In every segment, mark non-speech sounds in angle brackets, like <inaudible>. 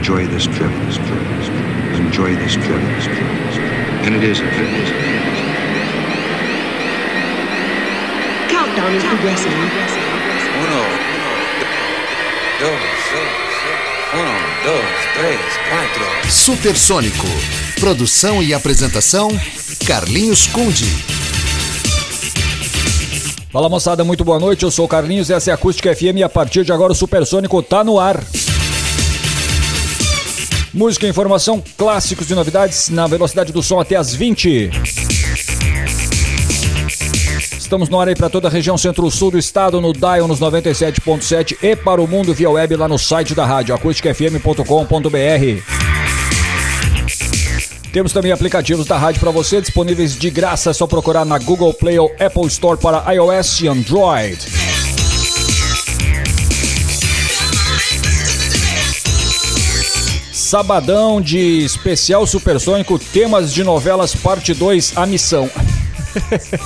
enjoy this trip, this trip, this trip. Enjoy this trip, this trip, this trip. And it is. Countdown is progressing. Uno, dos, uno, dos, três, quatro. Supersônico. Produção e apresentação: Carlinhos Conde. Fala moçada, muito boa noite. Eu sou o Carlinhos, essa é a Acústica FM e a partir de agora o Supersônico tá no ar. Música, informação, clássicos e novidades na velocidade do som até as 20. Estamos no ar aí para toda a região centro-sul do estado, no Dial nos 97.7 e para o mundo via web lá no site da rádio acusticfm.com.br. Temos também aplicativos da rádio para você disponíveis de graça, é só procurar na Google Play ou Apple Store para iOS e Android. Sabadão de especial supersônico, temas de novelas, parte 2, a missão.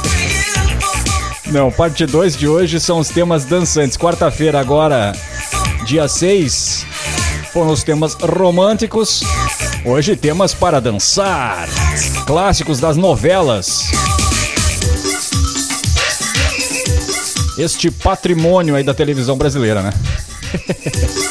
<laughs> Não, parte 2 de hoje são os temas dançantes. Quarta-feira, agora, dia 6, foram os temas românticos. Hoje, temas para dançar. Clássicos das novelas. Este patrimônio aí da televisão brasileira, né? <laughs>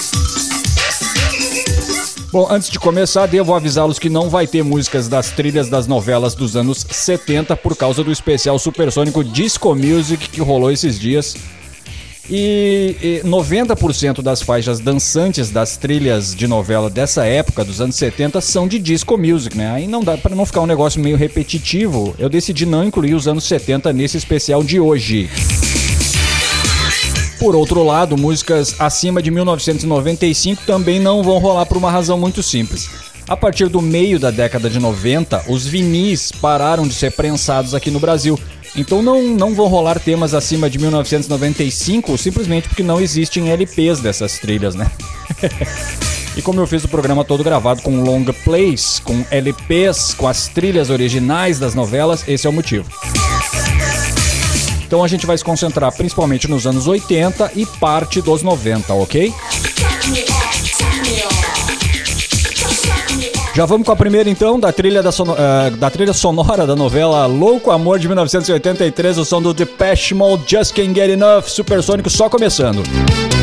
Bom, antes de começar, devo avisá-los que não vai ter músicas das trilhas das novelas dos anos 70 por causa do especial supersônico Disco Music que rolou esses dias. E, e 90% das faixas dançantes das trilhas de novela dessa época, dos anos 70, são de disco music, né? Aí não dá para não ficar um negócio meio repetitivo, eu decidi não incluir os anos 70 nesse especial de hoje. Por outro lado, músicas acima de 1995 também não vão rolar por uma razão muito simples. A partir do meio da década de 90, os vinis pararam de ser prensados aqui no Brasil. Então não, não vão rolar temas acima de 1995 simplesmente porque não existem LPs dessas trilhas, né? <laughs> e como eu fiz o programa todo gravado com long plays, com LPs, com as trilhas originais das novelas, esse é o motivo. Então a gente vai se concentrar principalmente nos anos 80 e parte dos 90, ok? Já vamos com a primeira então, da trilha, da, sono, uh, da trilha sonora da novela Louco Amor de 1983, o som do Depeche Mode, Just Can't Get Enough, Supersônico só começando. Just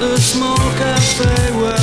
a small cafe where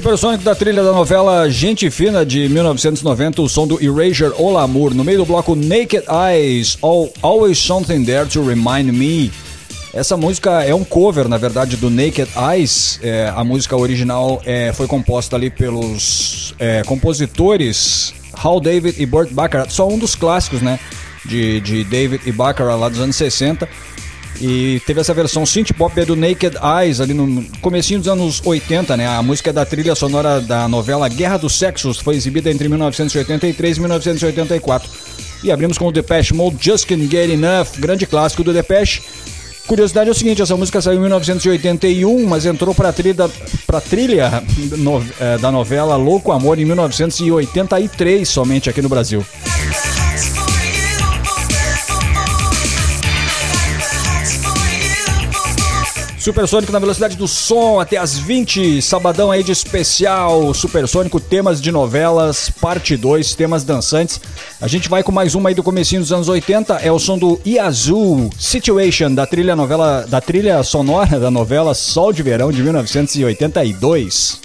Supersônico da trilha da novela Gente Fina de 1990, o som do Erasure O Lamour. No meio do bloco Naked Eyes, All, Always Something There to Remind Me. Essa música é um cover, na verdade, do Naked Eyes. É, a música original é, foi composta ali pelos é, compositores Hal David e Burt Bacharach. Só um dos clássicos, né? De, de David e Bacharach lá dos anos 60. E teve essa versão synth pop é do Naked Eyes ali no comecinho dos anos 80, né? A música é da trilha sonora da novela Guerra dos Sexos foi exibida entre 1983 e 1984. E abrimos com o Depeche Mode Just Can't Get Enough, grande clássico do Depeche. Curiosidade é o seguinte, essa música saiu em 1981, mas entrou para trilha, trilha no- eh, da novela Louco Amor em 1983 somente aqui no Brasil. Supersônico na velocidade do som até as 20, sabadão aí de especial, Supersônico, temas de novelas, parte 2, temas dançantes. A gente vai com mais uma aí do comecinho dos anos 80, é o som do Yazoo Situation, da trilha novela, da trilha sonora da novela Sol de Verão de 1982.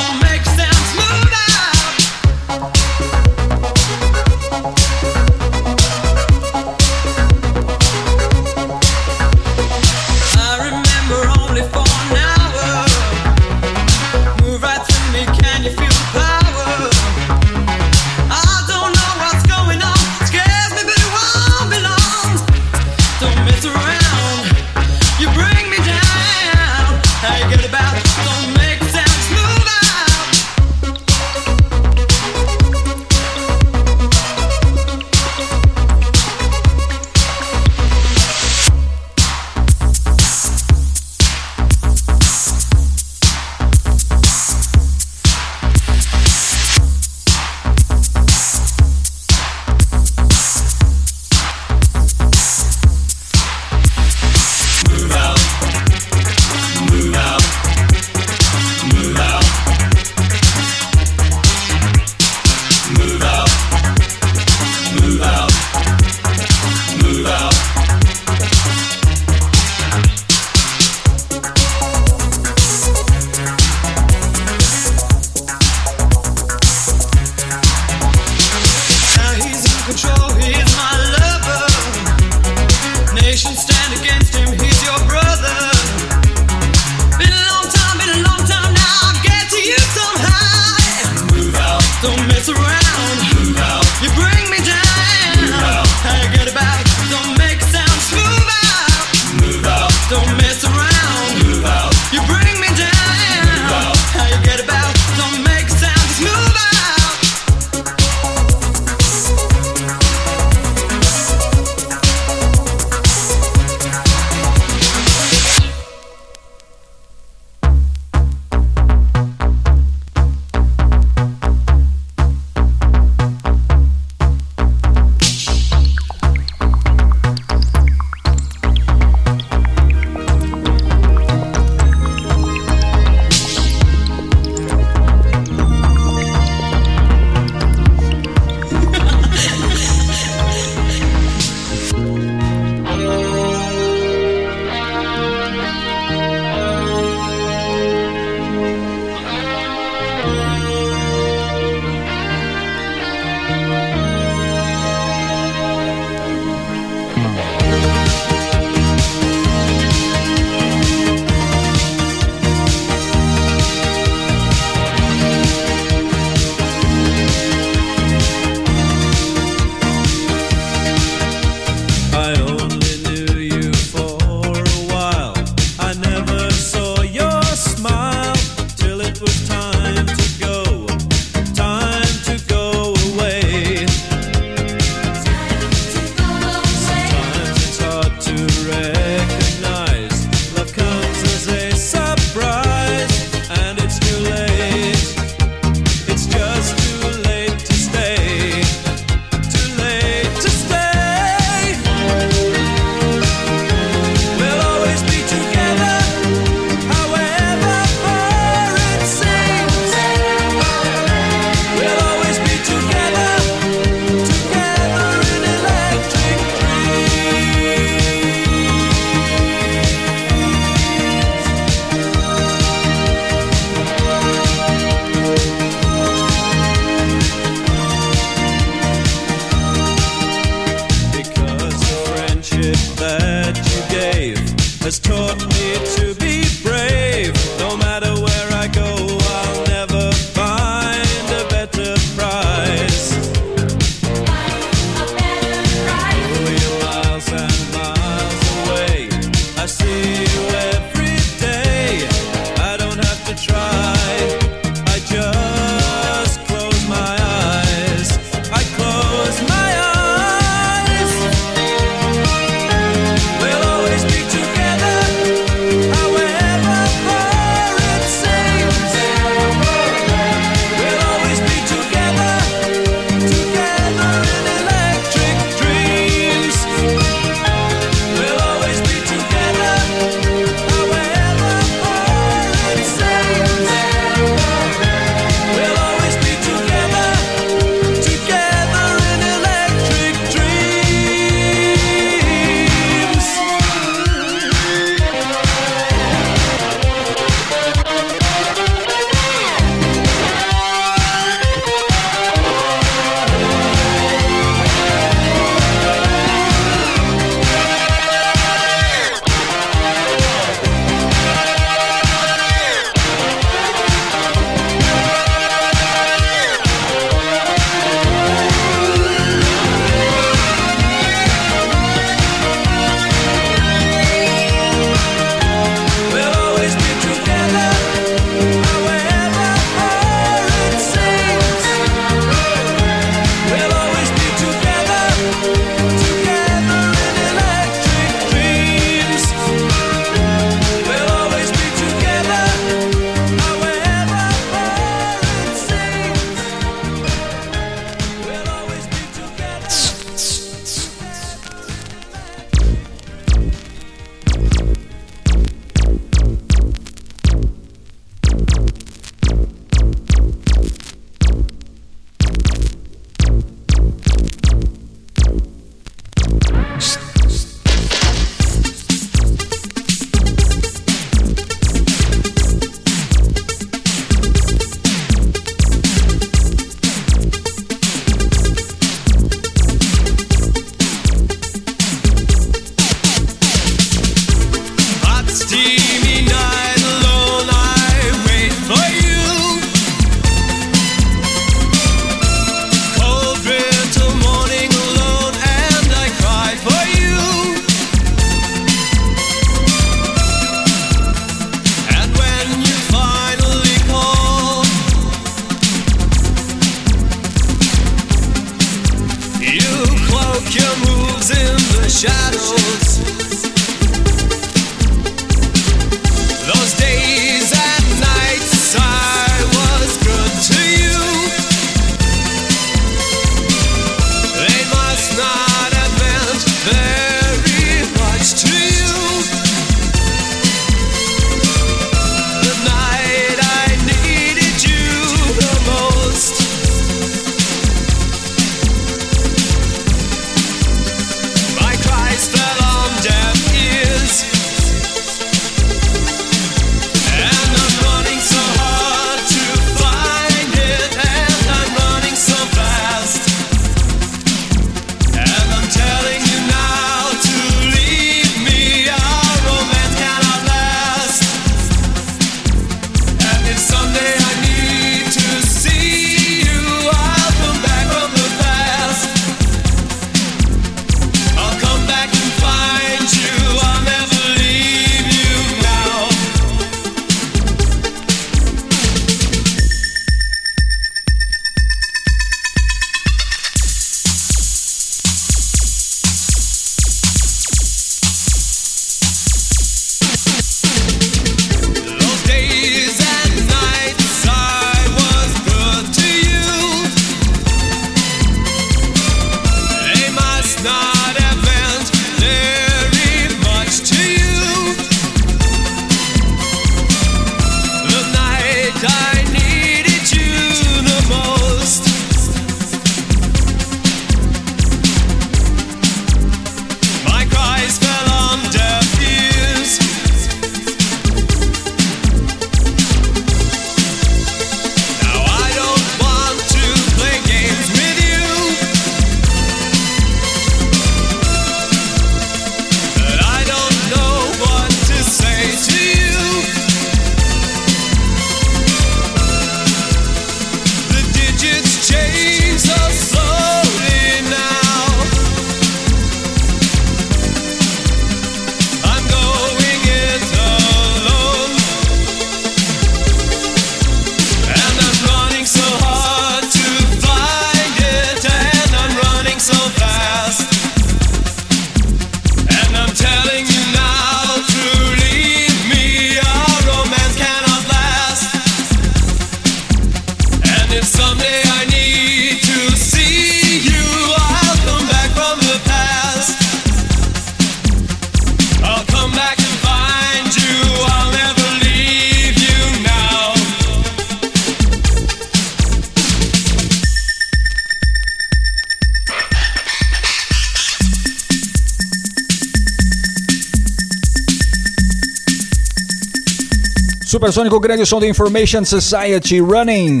Supersônico, grande som do Information Society Running.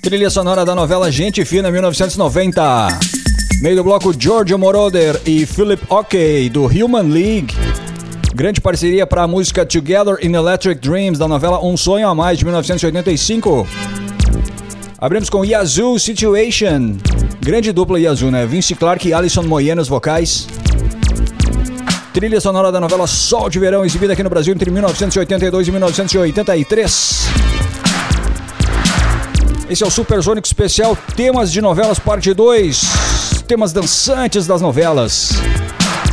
Trilha sonora da novela Gente Fina, 1990. Meio do bloco Giorgio Moroder e Philip Ockey, do Human League. Grande parceria para a música Together in Electric Dreams, da novela Um Sonho a Mais, de 1985. Abrimos com Yazoo Situation. Grande dupla Yazoo, né? Vince Clarke e Alison Moyet nos vocais. Trilha sonora da novela Sol de Verão, exibida aqui no Brasil entre 1982 e 1983. Esse é o Supersônico Especial Temas de Novelas Parte 2. Temas dançantes das novelas.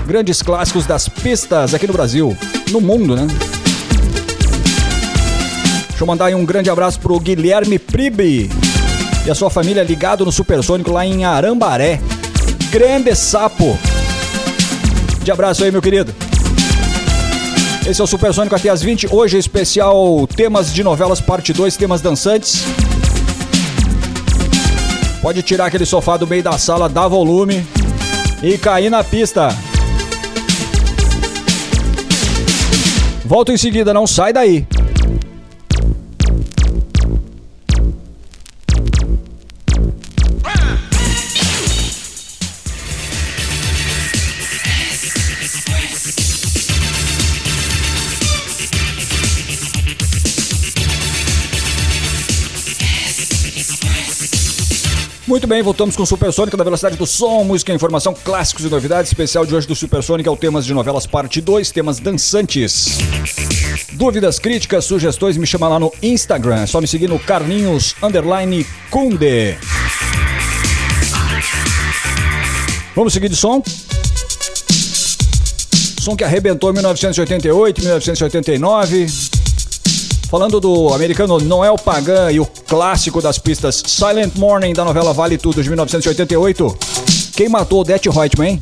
Grandes clássicos das pistas aqui no Brasil. No mundo, né? Deixa eu mandar aí um grande abraço pro Guilherme Pribe e a sua família ligado no Supersônico lá em Arambaré. Grande sapo. De abraço aí, meu querido. Esse é o Supersônico até as 20. Hoje é especial temas de novelas parte 2, temas dançantes. Pode tirar aquele sofá do meio da sala, dar volume e cair na pista. Volto em seguida, não sai daí. Muito bem, voltamos com Supersônica da Velocidade do Som, música, informação, clássicos e novidades. Especial de hoje do Supersônica é o temas de novelas parte 2, temas dançantes. Dúvidas, críticas, sugestões, me chama lá no Instagram. É só me seguir no Carlinhos Underline Kunde. Vamos seguir de som? Som que arrebentou em 1988, 1989. Falando do americano Noel Pagan e o clássico das pistas Silent Morning da novela Vale Tudo de 1988. Quem matou o Det Reutemann?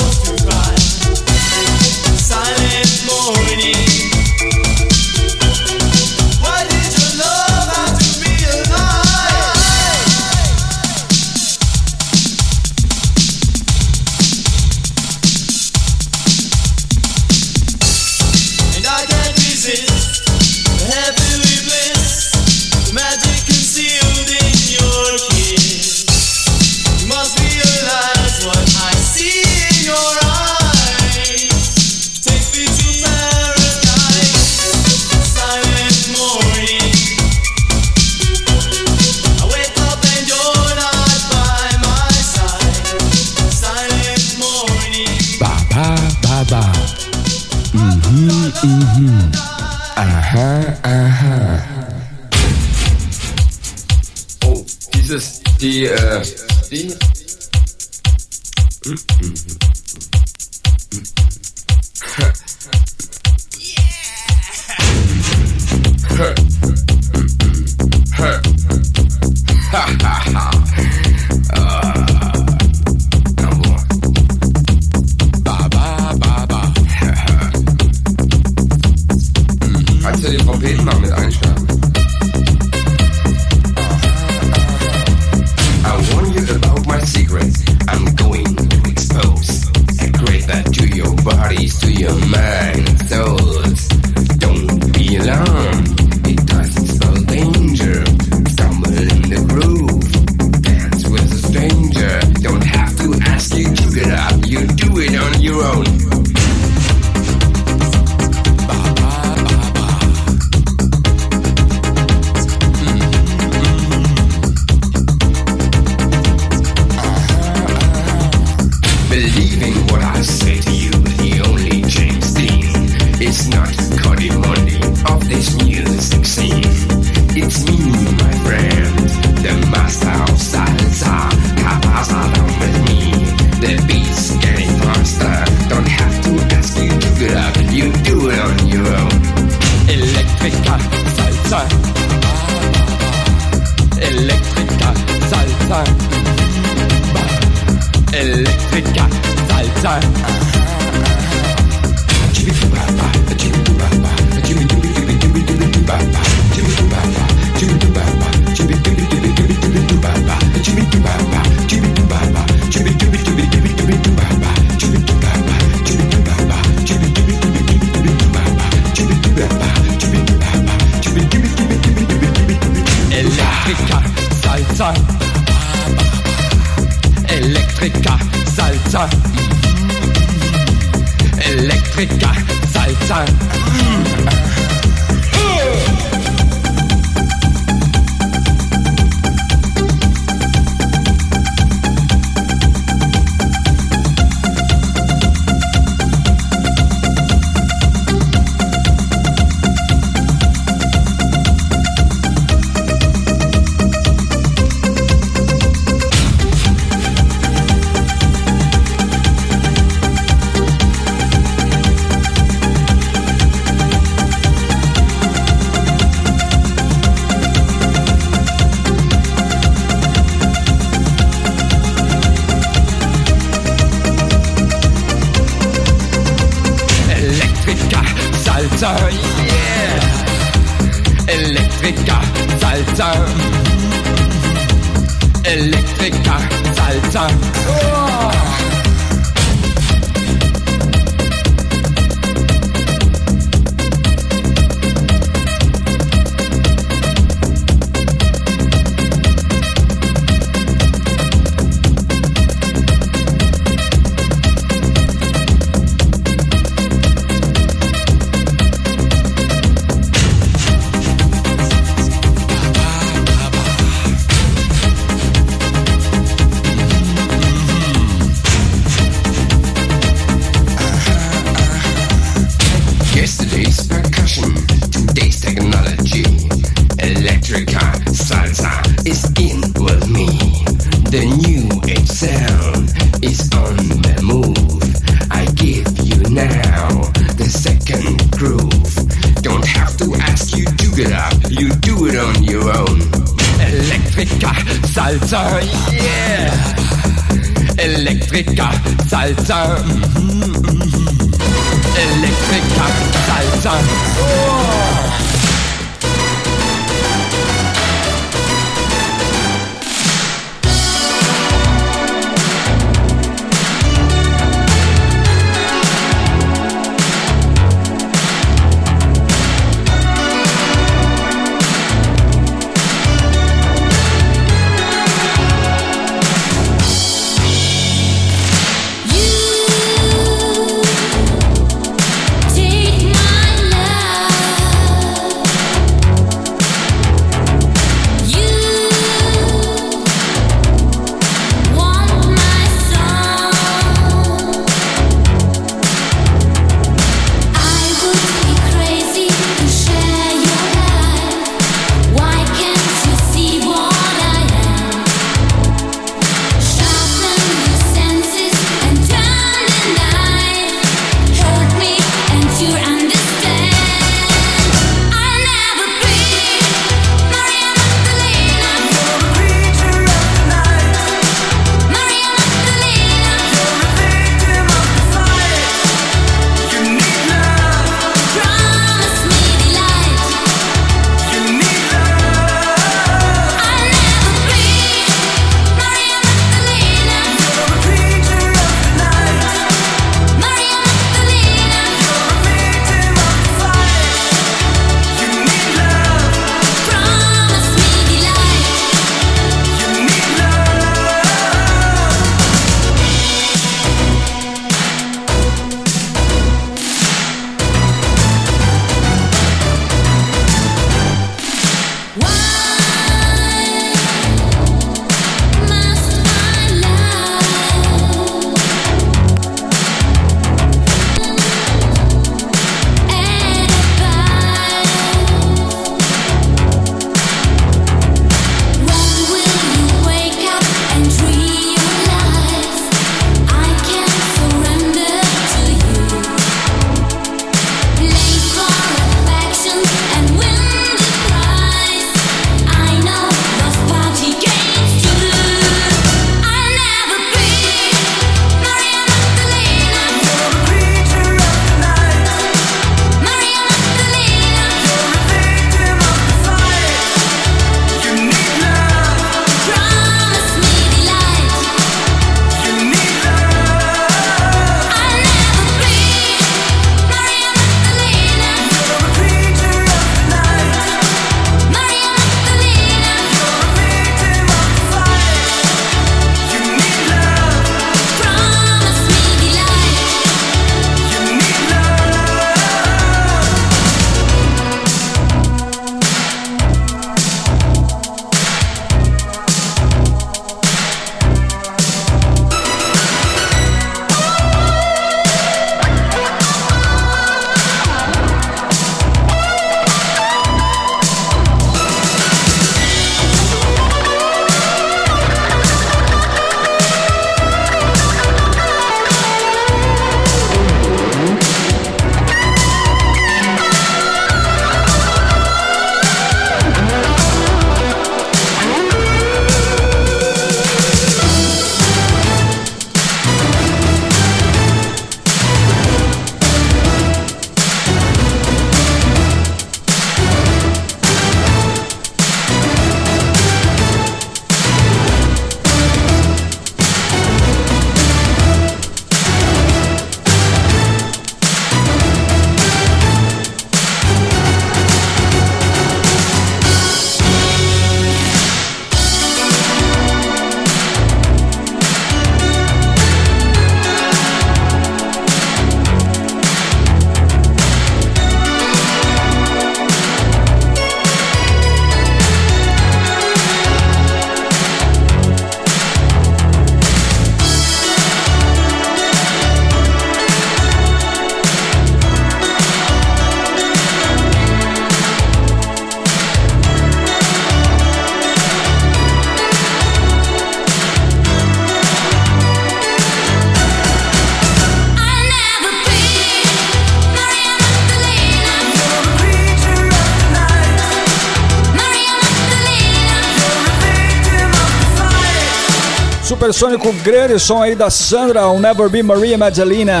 Supersônico grande som aí da Sandra, I'll Never Be Maria Magdalena.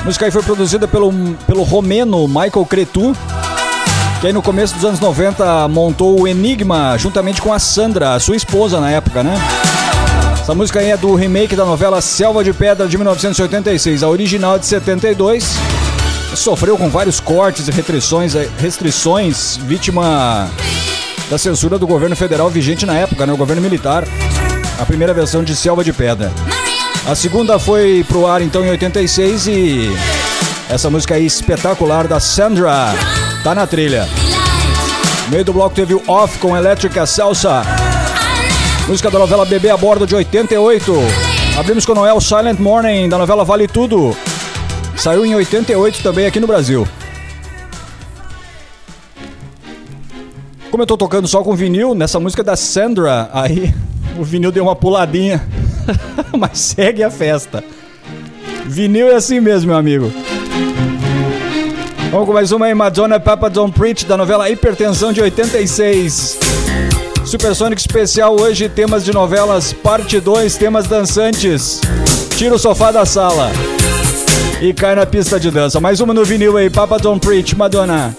A música aí foi produzida pelo, pelo romeno Michael Cretu, que aí no começo dos anos 90 montou o Enigma juntamente com a Sandra, sua esposa na época, né? Essa música aí é do remake da novela Selva de Pedra de 1986, a original de 72. Sofreu com vários cortes e restrições, restrições vítima da censura do governo federal vigente na época, né? O governo militar. A primeira versão de Selva de Pedra. A segunda foi pro ar então em 86 e essa música aí espetacular da Sandra tá na trilha. No meio do bloco teve o Off com Elétrica Salsa. Música da novela Bebê a Bordo de 88. Abrimos com Noel Silent Morning da novela Vale Tudo. Saiu em 88 também aqui no Brasil. Como eu tô tocando só com vinil, nessa música da Sandra, aí <laughs> o vinil deu uma puladinha. <laughs> Mas segue a festa. Vinil é assim mesmo, meu amigo. Vamos com mais uma aí, Madonna Papa Don't Preach, da novela Hipertensão de 86. Supersônico especial hoje, temas de novelas, parte 2, temas dançantes. Tira o sofá da sala e cai na pista de dança. Mais uma no vinil aí, Papa Don't Preach, Madonna.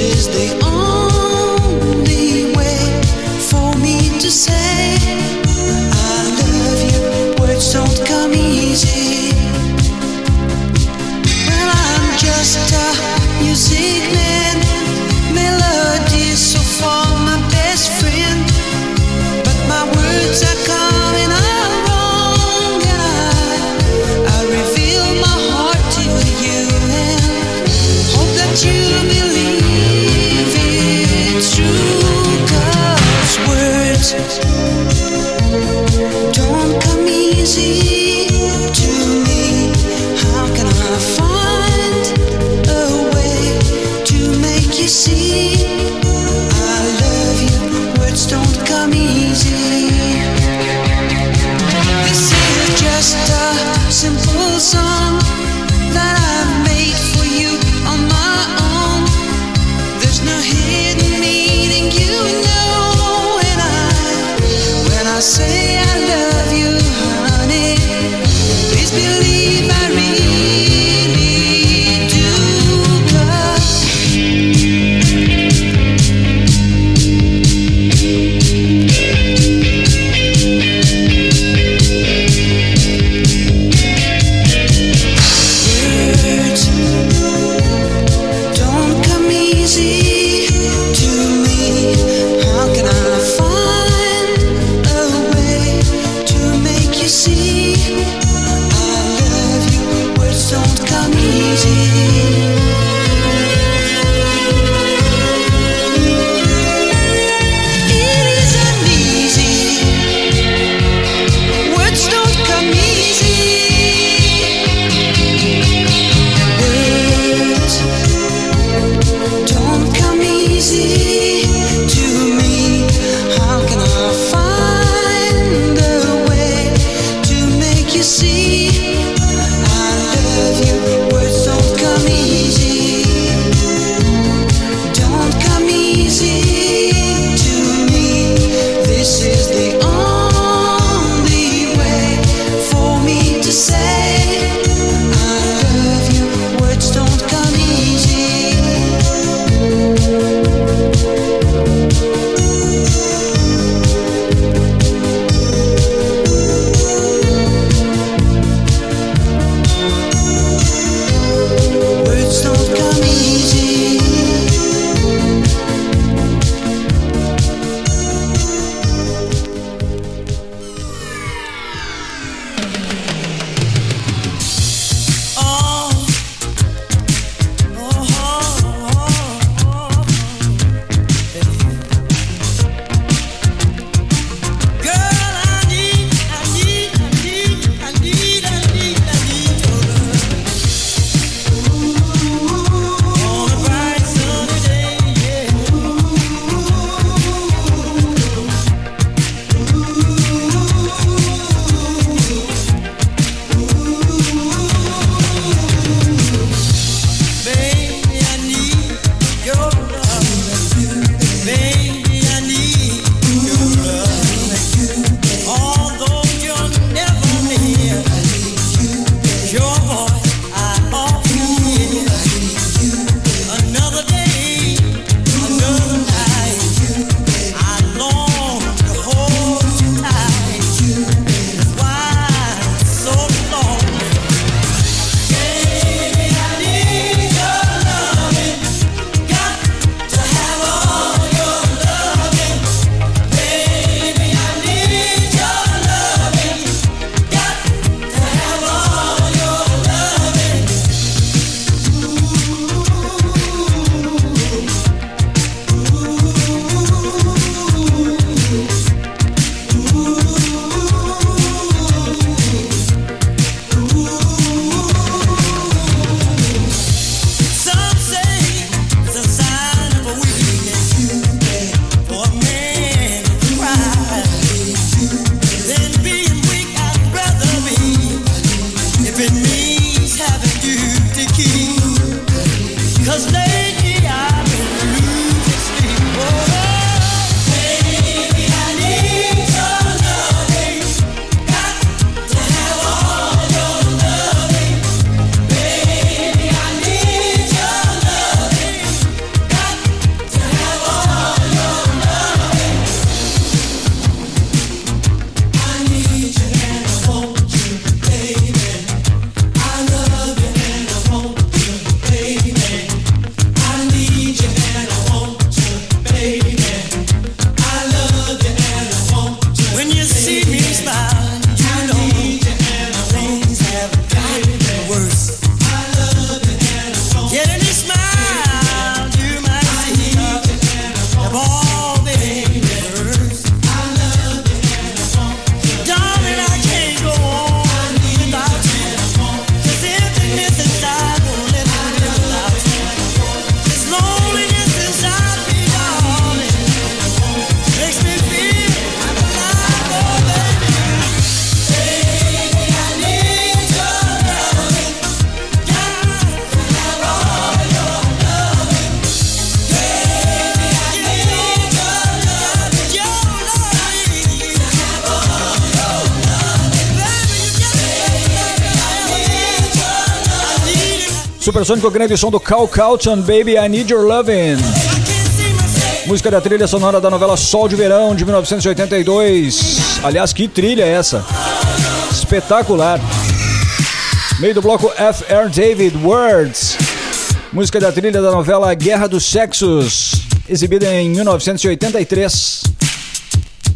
Is the only Supersônico grande som do Cal Calton, Baby I Need Your Lovin'. Música da trilha sonora da novela Sol de Verão de 1982. Aliás, que trilha é essa? Espetacular. Meio do bloco F.R. David Words. Música da trilha da novela Guerra dos Sexos, exibida em 1983.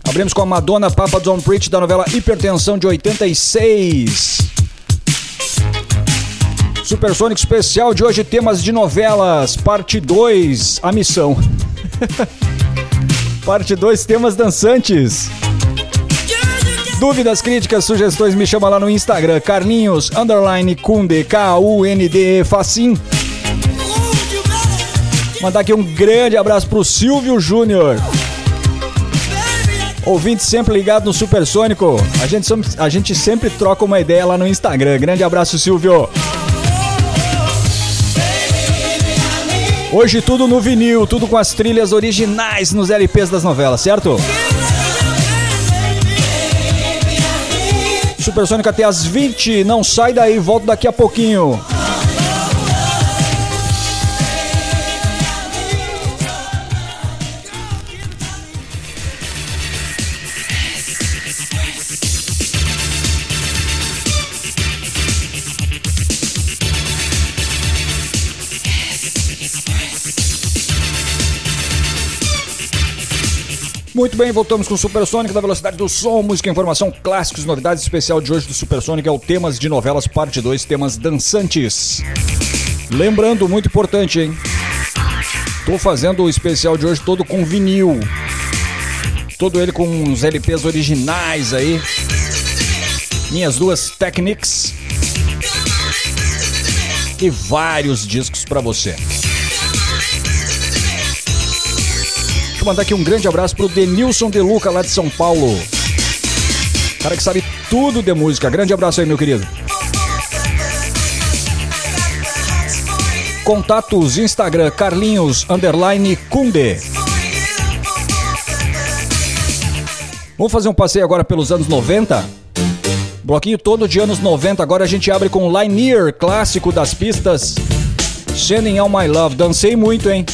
Abrimos com a Madonna Papa Don't Preach da novela Hipertensão de 86. Supersônico especial de hoje, temas de novelas, parte 2, a missão. <laughs> parte 2, temas dançantes. Dúvidas, críticas, sugestões, me chama lá no Instagram, Carlinhos, underline Kunde, K-U-N-D-E, Facim. Mandar aqui um grande abraço pro Silvio Júnior. Ouvinte sempre ligado no Supersônico. A gente, a gente sempre troca uma ideia lá no Instagram. Grande abraço, Silvio. Hoje tudo no vinil, tudo com as trilhas originais nos LPs das novelas, certo? Supersônico até às 20. Não sai daí, volto daqui a pouquinho. Muito bem, voltamos com o Supersônico da velocidade do som, música, informação, clássicos, novidades. Especial de hoje do Supersônico é o Temas de Novelas, parte 2, temas dançantes. Lembrando, muito importante, hein? Tô fazendo o especial de hoje todo com vinil. Todo ele com uns LPs originais aí. Minhas duas Technics. E vários discos pra você. Deixa mandar aqui um grande abraço pro Denilson De Luca, lá de São Paulo. Cara que sabe tudo de música. Grande abraço aí, meu querido. Contatos Instagram Carlinhos underline Kunde. Vamos fazer um passeio agora pelos anos 90? Bloquinho todo de anos 90. Agora a gente abre com Linear, clássico das pistas. Sending All My Love. Dancei muito, hein?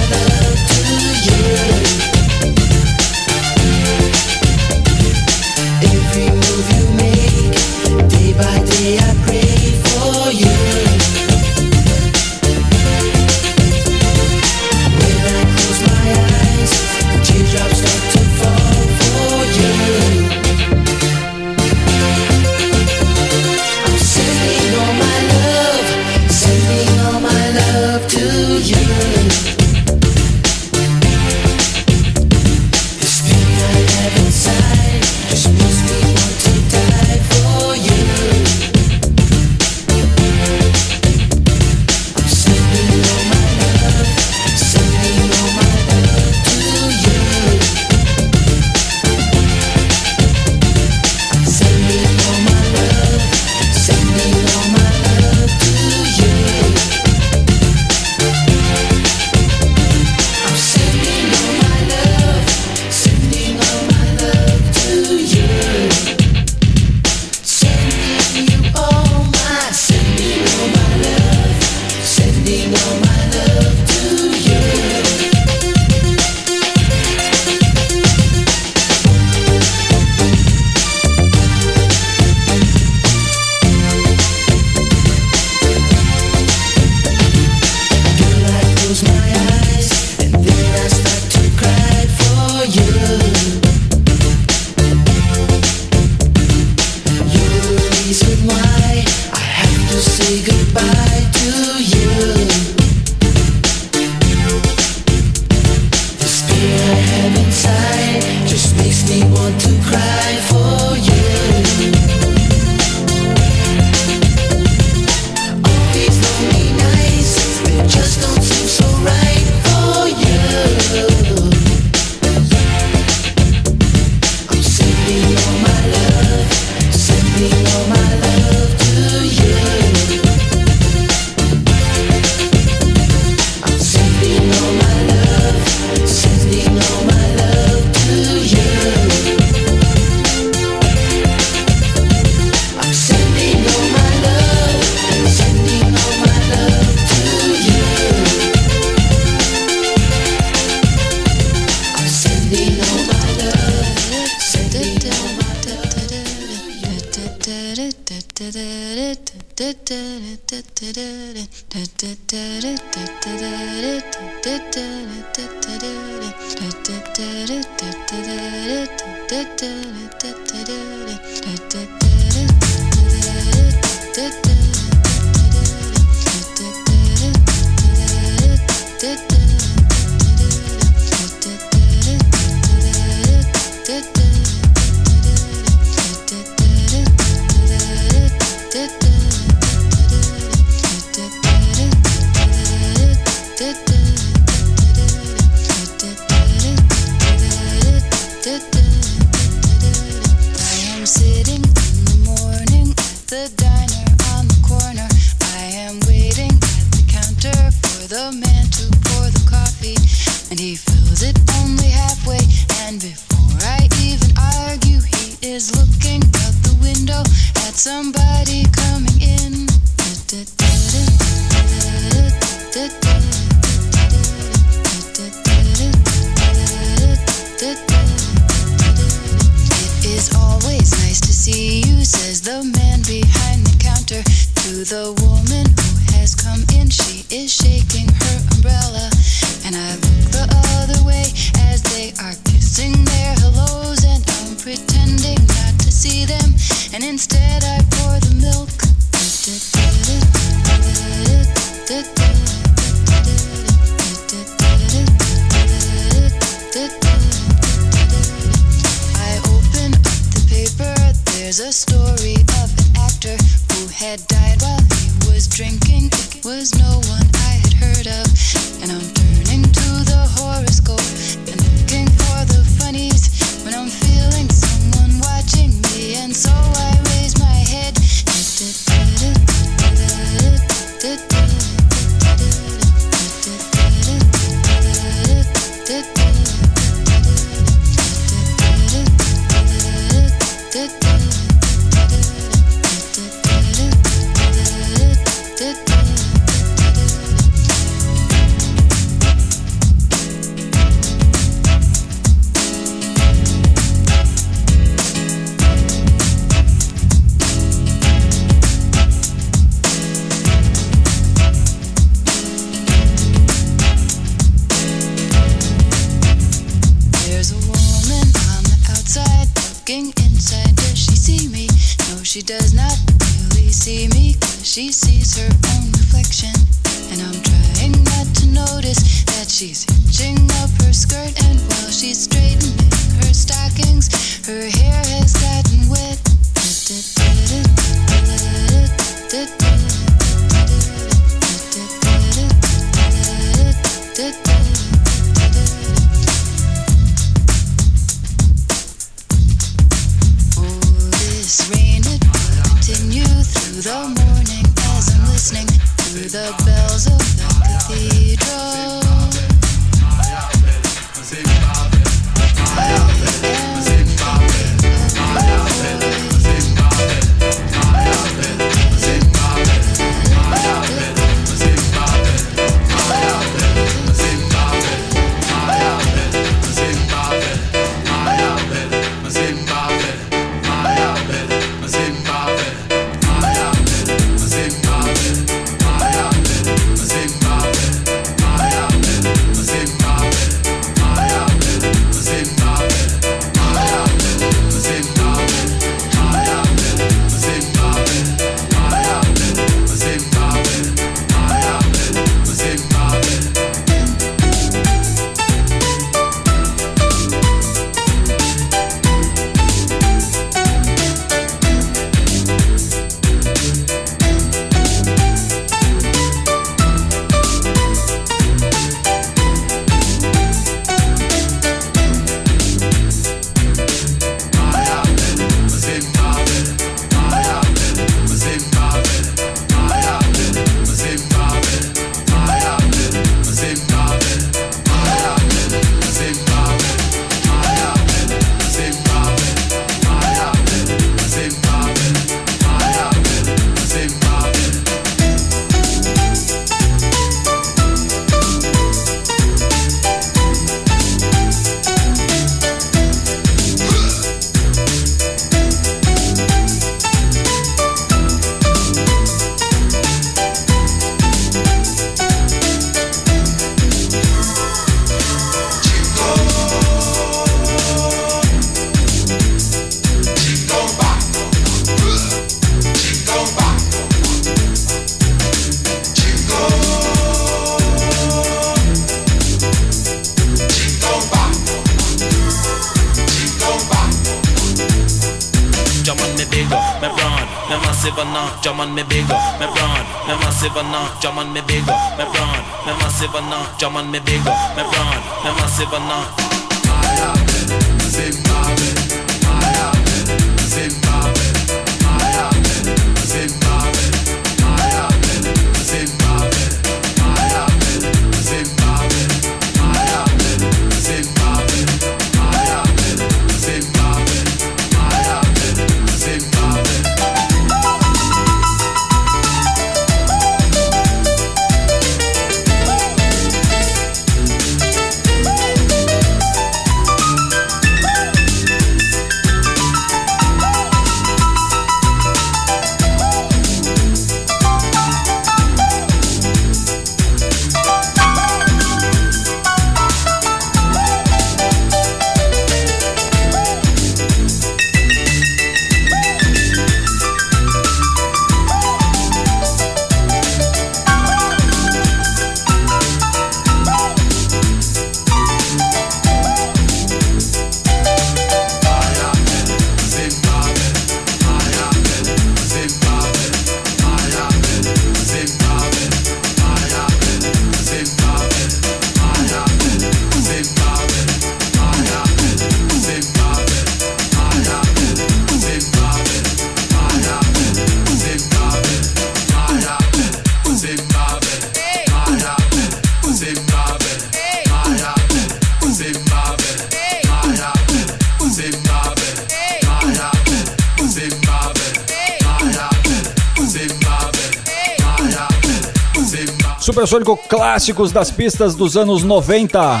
Supersônico clássicos das pistas dos anos 90.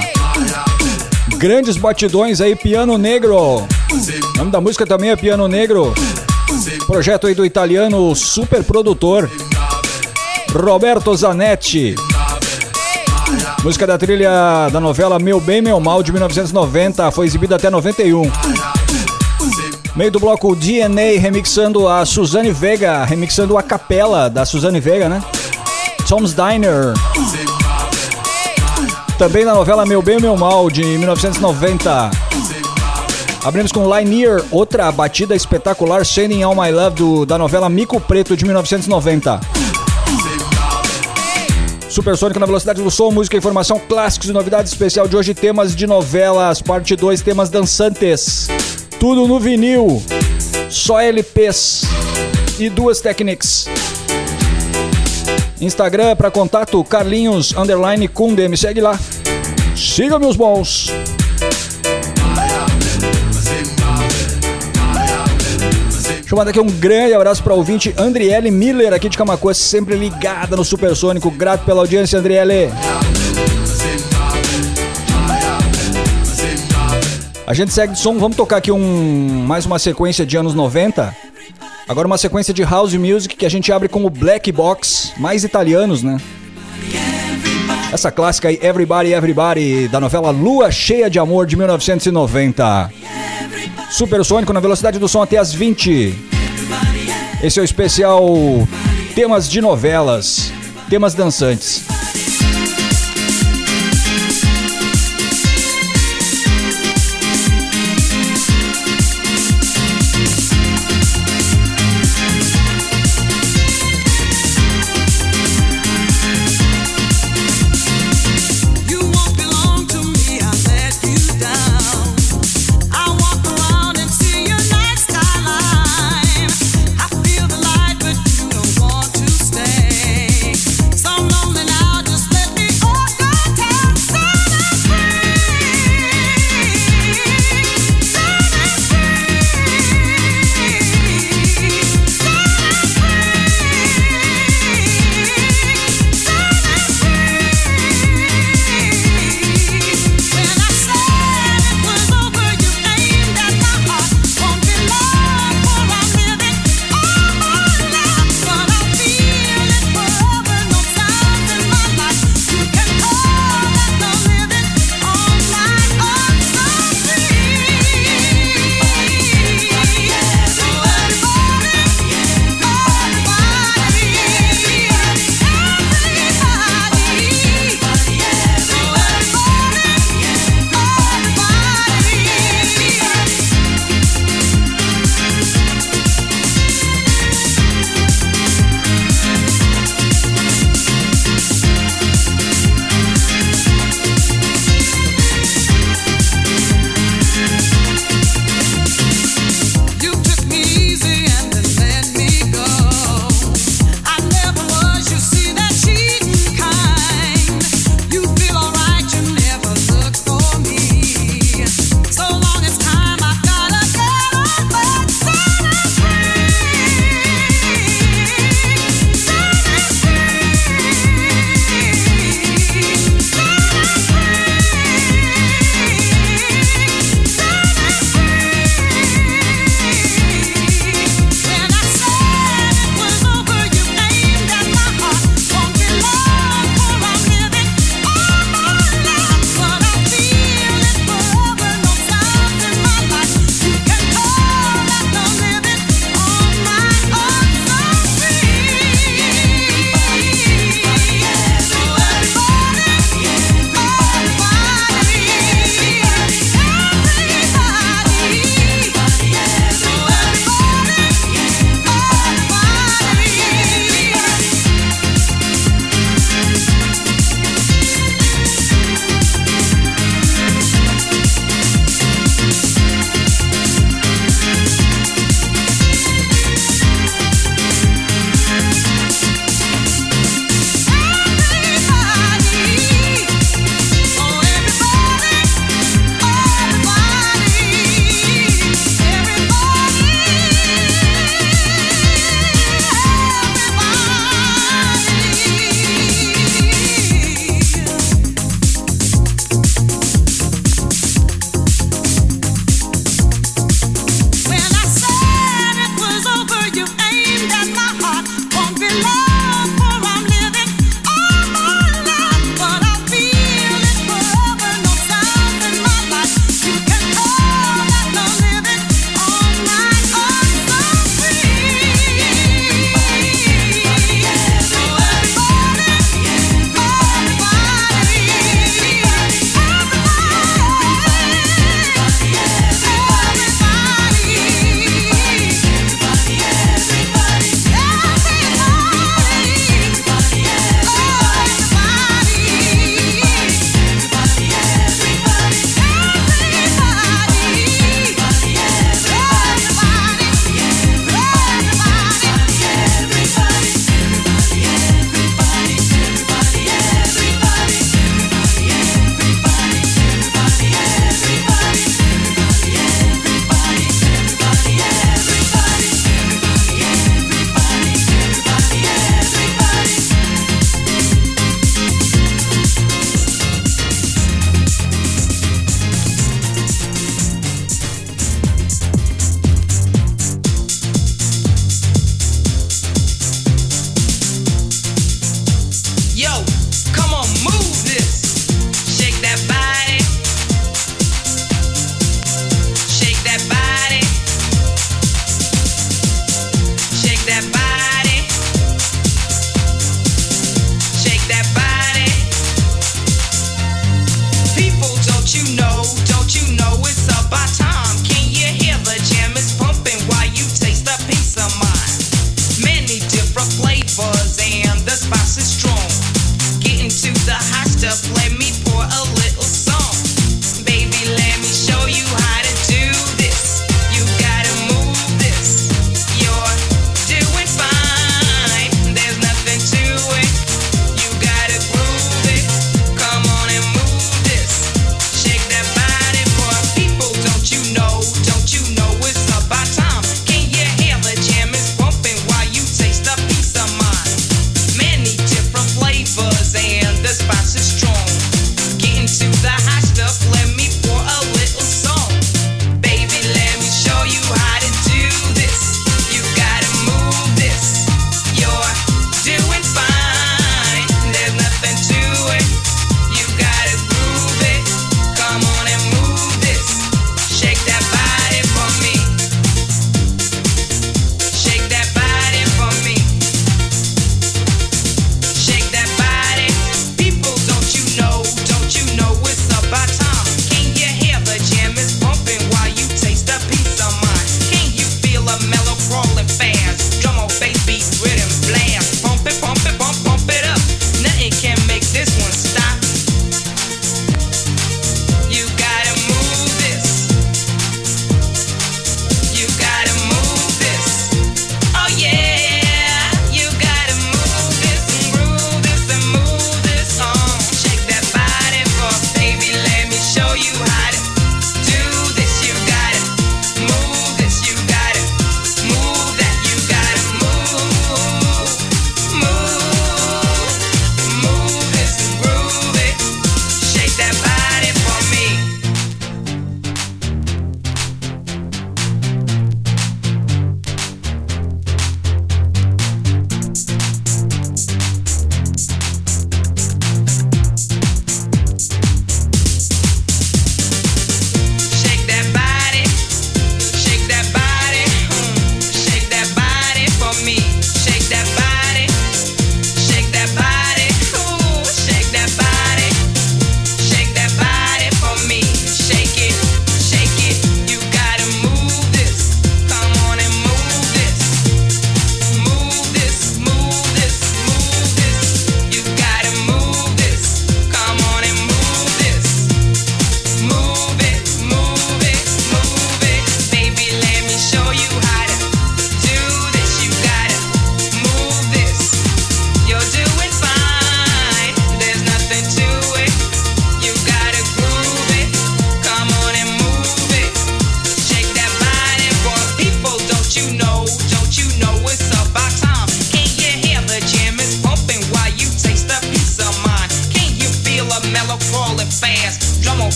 Grandes batidões aí, Piano Negro. O nome da música também é Piano Negro. Projeto aí do italiano super produtor Roberto Zanetti. Música da trilha da novela Meu Bem, Meu Mal de 1990, foi exibida até 91. Meio do bloco DNA remixando a Suzane Vega, remixando a capela da Suzane Vega, né? Tom's Diner. Também na novela Meu Bem, Meu Mal de 1990. Abrimos com Linear, outra batida espetacular, Sending All My Love do, da novela Mico Preto de 1990. Supersônico na velocidade do som, música, informação, clássicos e novidades especial de hoje, temas de novelas, parte 2, temas dançantes. Tudo no vinil, só LPs e duas Technics. Instagram para contato Carlinhos underline Kunde, me segue lá. Siga meus bons. Deixa eu mandar aqui um grande abraço para o ouvinte Andriele Miller, aqui de Camacuã, sempre ligada no Supersônico. Grato pela audiência, Andriele. A gente segue de som, vamos tocar aqui um, mais uma sequência de anos 90. Agora uma sequência de house music que a gente abre com o Black Box, mais italianos, né? Essa clássica aí, Everybody Everybody, da novela Lua Cheia de Amor de 1990. Supersônico na velocidade do som até as 20. Esse é o especial temas de novelas, temas dançantes.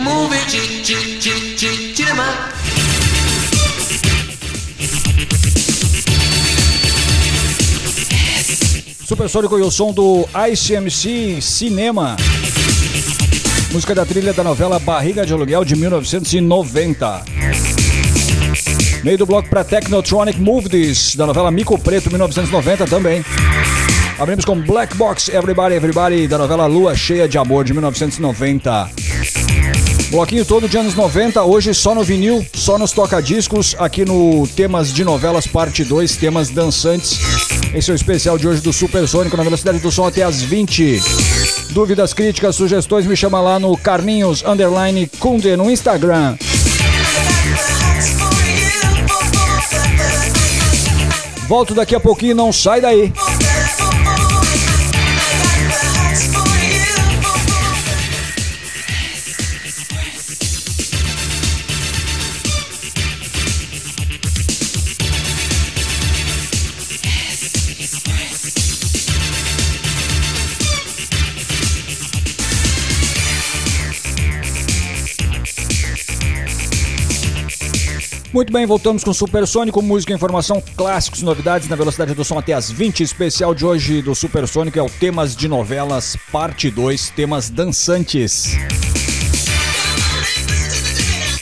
move it, tira Supersônico e o som do ICMC Cinema. Música da trilha da novela Barriga de Aluguel de 1990. Meio do bloco para Technotronic Movies, da novela Mico Preto 1990 também. Abrimos com Black Box Everybody Everybody da novela Lua Cheia de Amor de 1990. Bloquinho todo de anos 90, hoje só no vinil, só nos toca-discos, aqui no Temas de Novelas Parte 2, Temas Dançantes. Esse é o especial de hoje do Supersônico na velocidade do som até as 20. Dúvidas, críticas, sugestões, me chama lá no Carninhos Underline Kunde no Instagram. Volto daqui a pouquinho, não sai daí. Muito bem, voltamos com Supersônico, música, informação, clássicos, novidades na velocidade do som até as 20. Especial de hoje do Supersônico é o Temas de Novelas, parte 2, temas dançantes.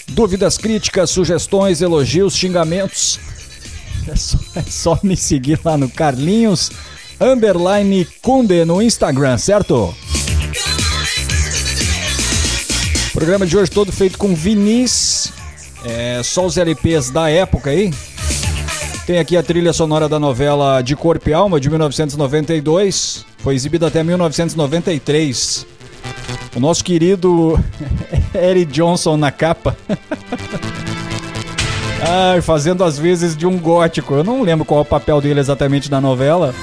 Dúvidas, críticas, sugestões, elogios, xingamentos. É só, é só me seguir lá no Carlinhos Underline Kunde no Instagram, certo? Programa de hoje todo feito com vinis é, só os LPs da época aí. Tem aqui a trilha sonora da novela De Corpo e Alma, de 1992. Foi exibida até 1993. O nosso querido <laughs> Eric Johnson na capa. <laughs> Ai, fazendo as vezes de um gótico. Eu não lembro qual é o papel dele exatamente na novela.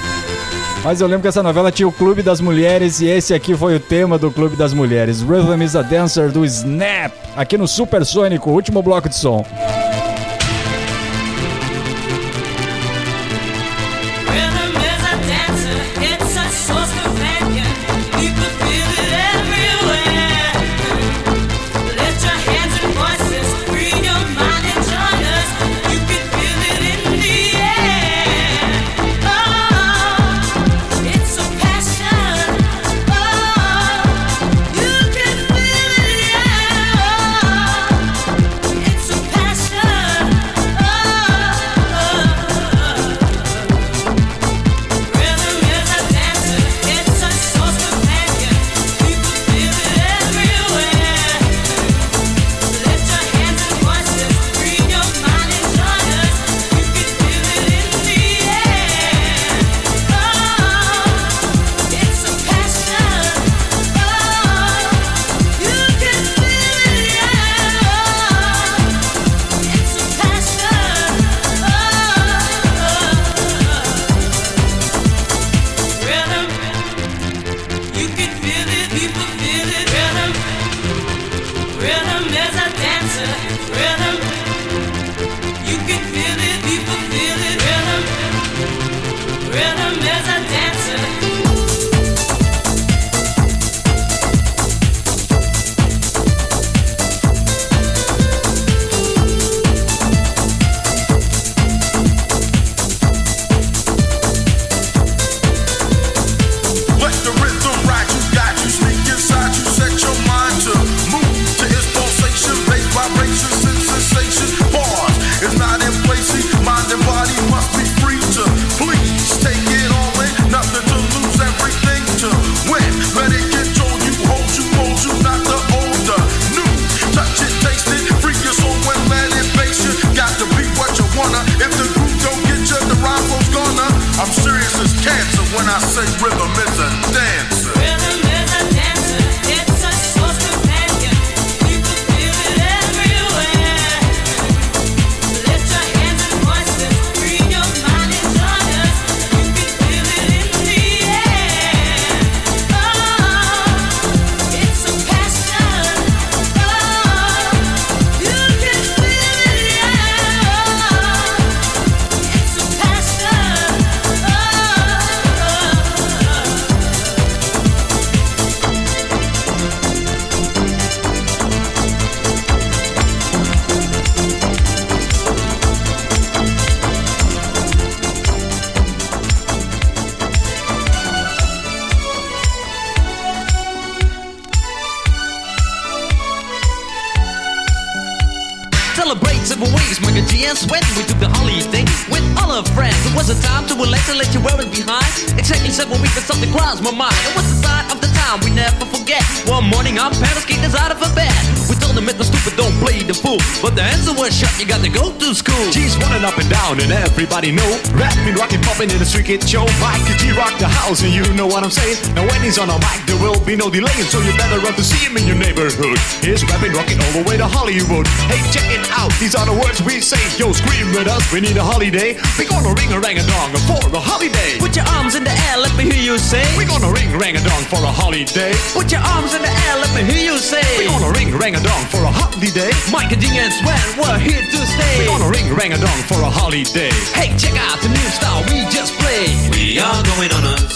Mas eu lembro que essa novela tinha o Clube das Mulheres e esse aqui foi o tema do Clube das Mulheres. Rhythm is a Dancer do Snap, aqui no Supersônico, último bloco de som. G's running up and down and everybody know. Rapping, rocking, popping in the street kid show Mike the G rock the house and you know what I'm saying? Now when he's on a mic there will be no delay So you better run to see him in your neighborhood. He's rapping, rocking all the way to Hollywood. Hey check it out, these are the words we say. Yo scream with us, we need a holiday. We gonna ring a rang a dong for a holiday. Put your arms in the air, let me hear you say. We gonna ring rang a dong for a holiday. Put your arms in the air, let me hear you say. We gonna ring rang a dong for a holiday. Mike and G and Sven, we're here to stay. We gonna ring rang a dong for a holiday. Hey, check out the new style we just played. We are going on a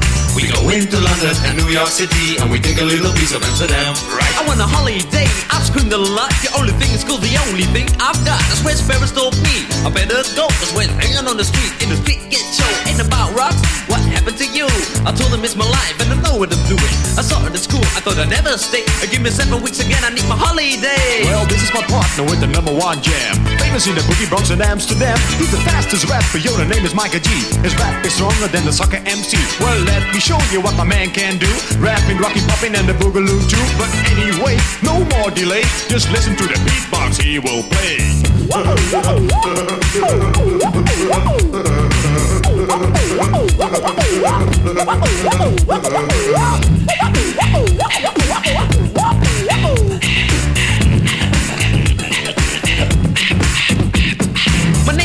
We go into London and New York City and we take a little piece of Amsterdam, right? I want a holiday, I've screamed a lot. The only thing is cool, the only thing I've got. That's where Sparrows told me. I better go, that's when hanging on the street, in the street get show. Ain't about rocks, what happened to you? I told them it's my life and I know what I'm doing. I saw it at school, I thought I'd never stay. Give me seven weeks again, I need my holiday. Well, this is my partner with the number one jam. Famous in the boogie Bronx and Amsterdam. He's the fastest rapper, yo, the name is Micah G. His rap is stronger than the soccer MC. Well, let me show you what my man can do. Rapping, rocking, popping, and the boogaloo too. But anyway, no more delay. Just listen to the beatbox he will play. <laughs>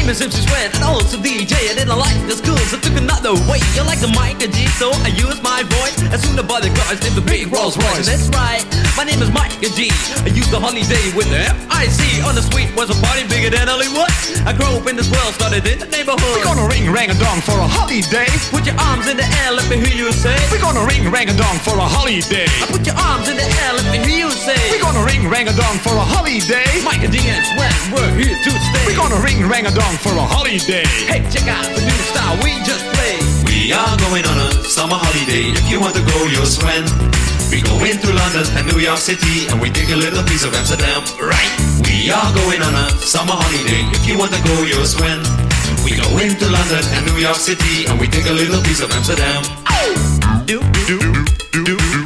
My name is MC Sweat and also DJ. I didn't like the school, so took another way. You like the mic and G, so I use my voice. As soon as the cars in the big Rolls Royce. That's right, my name is Mike and G. I use the holiday with the F-I-C. On the street was a party bigger than Hollywood. I grew up in this world, started in the neighborhood. We're gonna ring rang a dong for a holiday. Put your arms in the air, let me hear you say. We're gonna ring rang a dong for a holiday. I put your arms in the air, let me hear you say. We're gonna ring rang a dong for a holiday. Mike and D and Sweat, we're here to stay. We're gonna ring rang a dong for a holiday. Hey, check out the new style we just played. We are going on a summer holiday. If you want to go, you'll swim. We go into London and New York City and we take a little piece of Amsterdam, right? We are going on a summer holiday. If you want to go, you'll swim. We go into London and New York City and we take a little piece of Amsterdam. Do do do do do do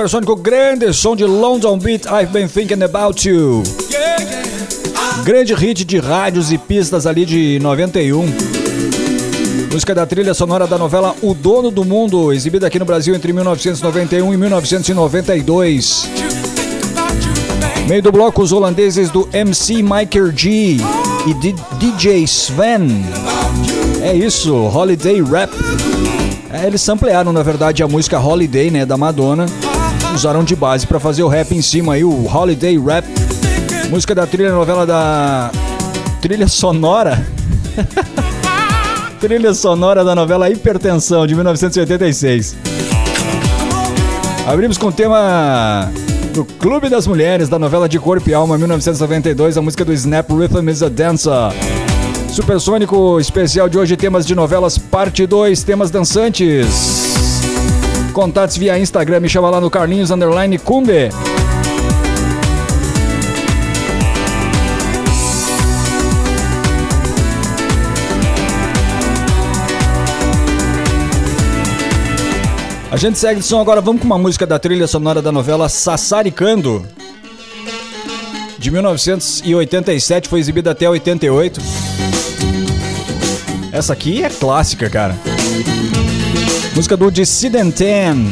Supersônico, grande som de London Beat, I've Been Thinking About You. Grande hit de rádios e pistas ali de 91. Música da trilha sonora da novela O Dono do Mundo, exibida aqui no Brasil entre 1991 e 1992. Meio do bloco, os holandeses do MC Miker G e DJ Sven. É isso, Holiday Rap. É, eles samplearam, na verdade, a música Holiday, né, da Madonna. Usaram de base para fazer o rap em cima aí, o Holiday Rap. Música da trilha novela da. Trilha sonora? <laughs> trilha sonora da novela Hipertensão, de 1986. Abrimos com o tema do Clube das Mulheres, da novela de Corpo e Alma, 1992, a música do Snap Rhythm is a Dancer. Supersônico especial de hoje, temas de novelas, parte 2, temas dançantes. Contatos via Instagram, me chama lá no Carlinhos Underline Kumbe. A gente segue de som agora, vamos com uma música da trilha sonora da novela Sassaricando. De 1987, foi exibida até 88. Essa aqui é clássica, cara. Música do Dissidenten,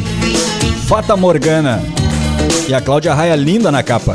Fata Morgana. E a Cláudia Raia linda na capa.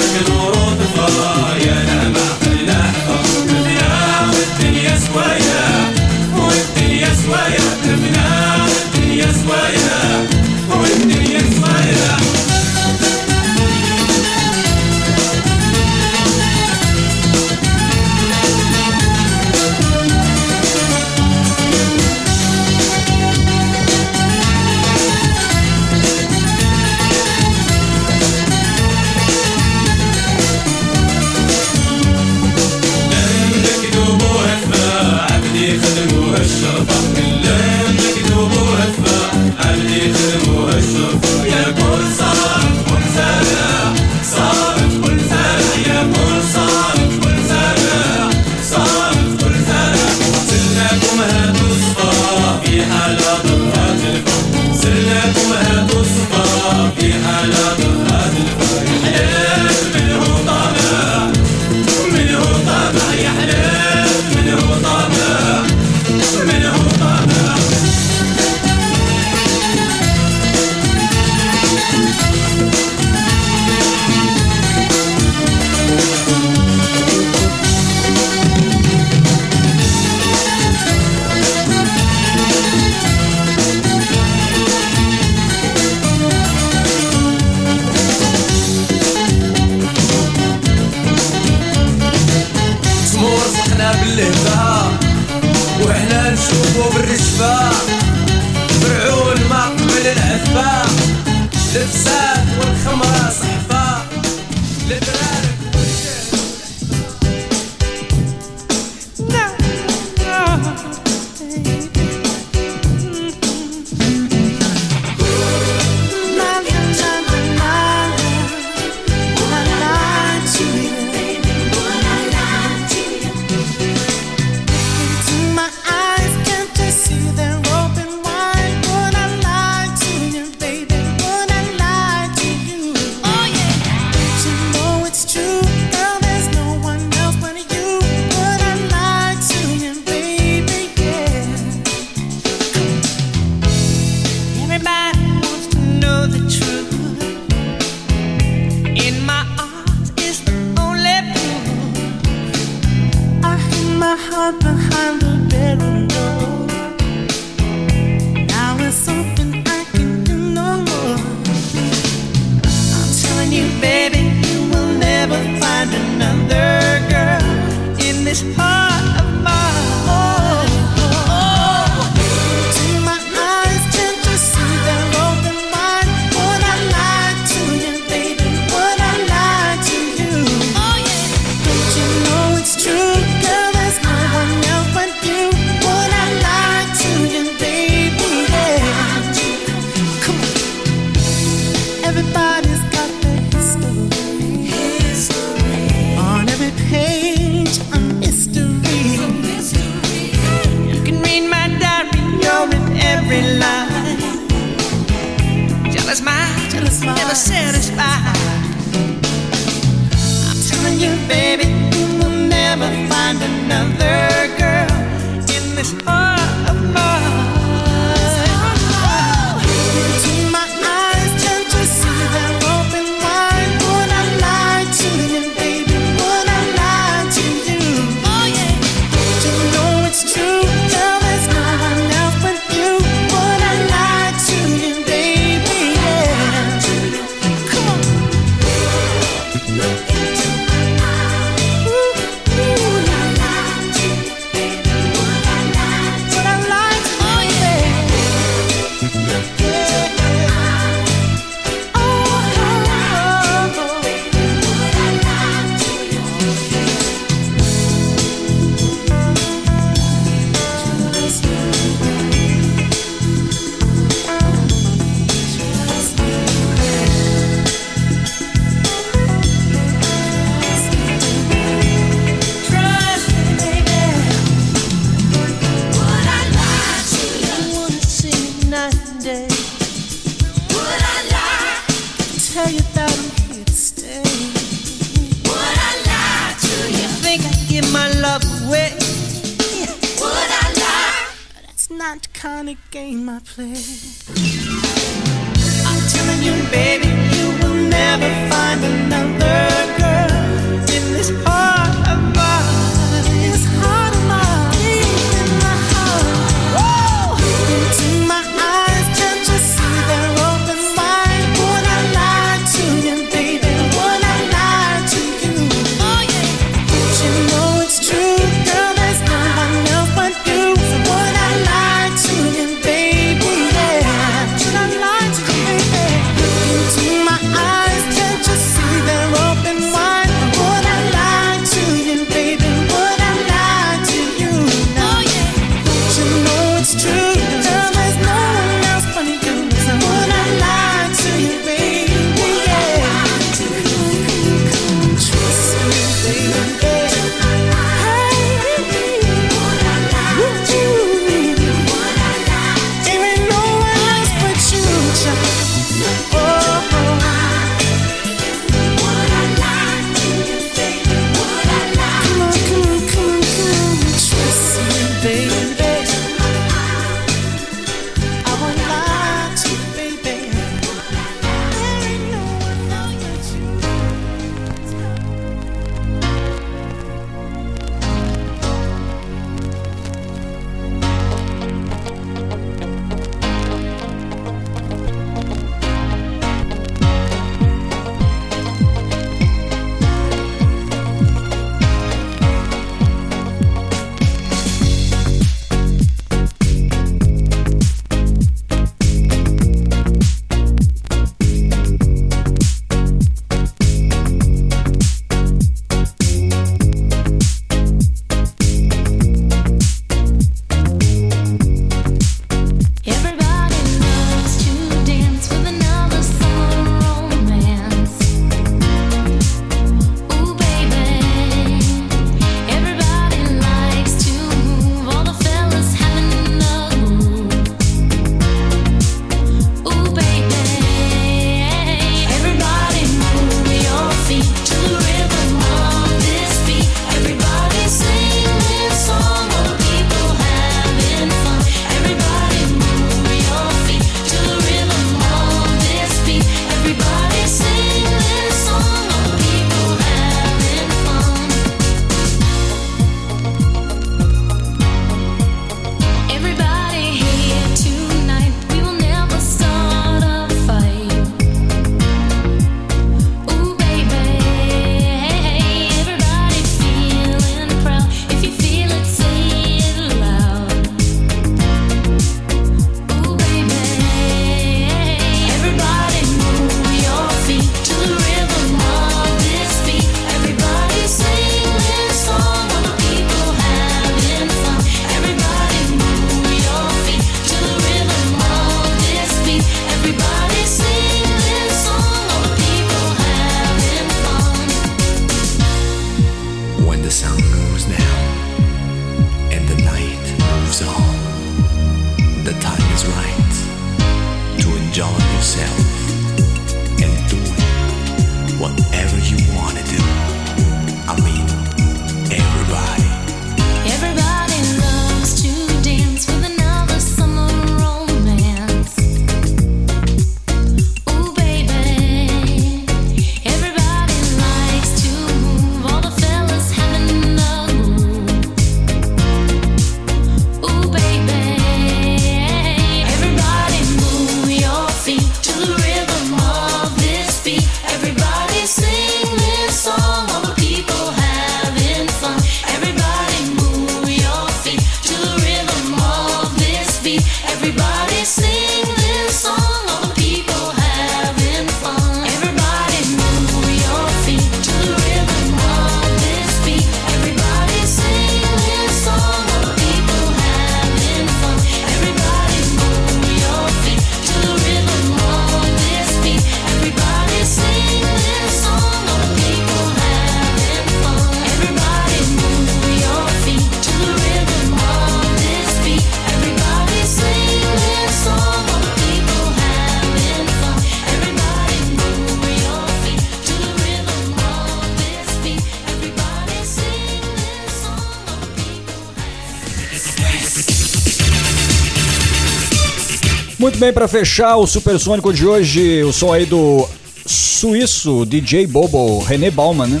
Bem, pra fechar o Supersônico de hoje, o som aí do suíço DJ Bobo, René Bauman, né?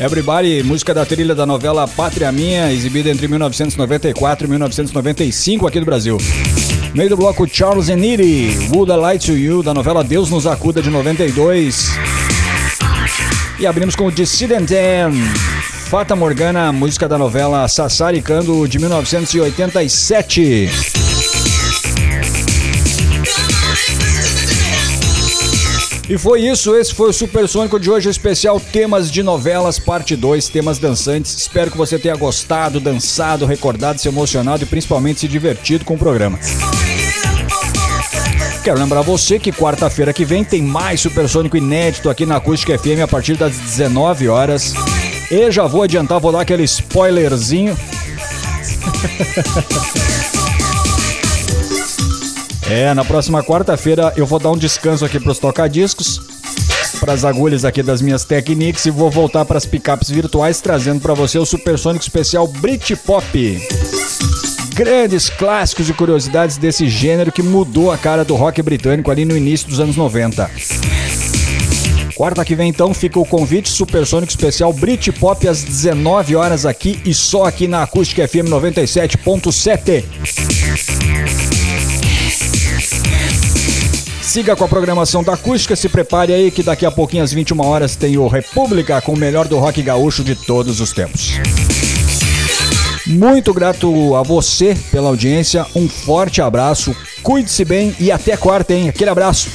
Everybody, música da trilha da novela Pátria Minha, exibida entre 1994 e 1995 aqui no Brasil. Meio do bloco Charles Needy, Would I Lie to You, da novela Deus nos Acuda de 92. E abrimos com Dissident M, Fata Morgana, música da novela Sassaricando de 1987. E foi isso, esse foi o Supersônico de hoje, especial temas de novelas, parte 2, temas dançantes. Espero que você tenha gostado, dançado, recordado, se emocionado e principalmente se divertido com o programa. Quero lembrar você que quarta-feira que vem tem mais Supersônico inédito aqui na Acústica FM a partir das 19 horas. E já vou adiantar, vou dar aquele spoilerzinho. <laughs> É, na próxima quarta-feira eu vou dar um descanso aqui pros tocadiscos, pras agulhas aqui das minhas Technics e vou voltar pras picapes virtuais trazendo pra você o Supersônico Especial Britpop. Grandes clássicos e curiosidades desse gênero que mudou a cara do rock britânico ali no início dos anos 90. Quarta que vem então fica o convite Supersônico Especial Britpop às 19 horas aqui e só aqui na Acústica FM 97.7. Siga com a programação da Acústica, se prepare aí que daqui a pouquinho às 21 horas tem o República com o melhor do rock gaúcho de todos os tempos. Muito grato a você pela audiência, um forte abraço, cuide-se bem e até quarta, hein? Aquele abraço.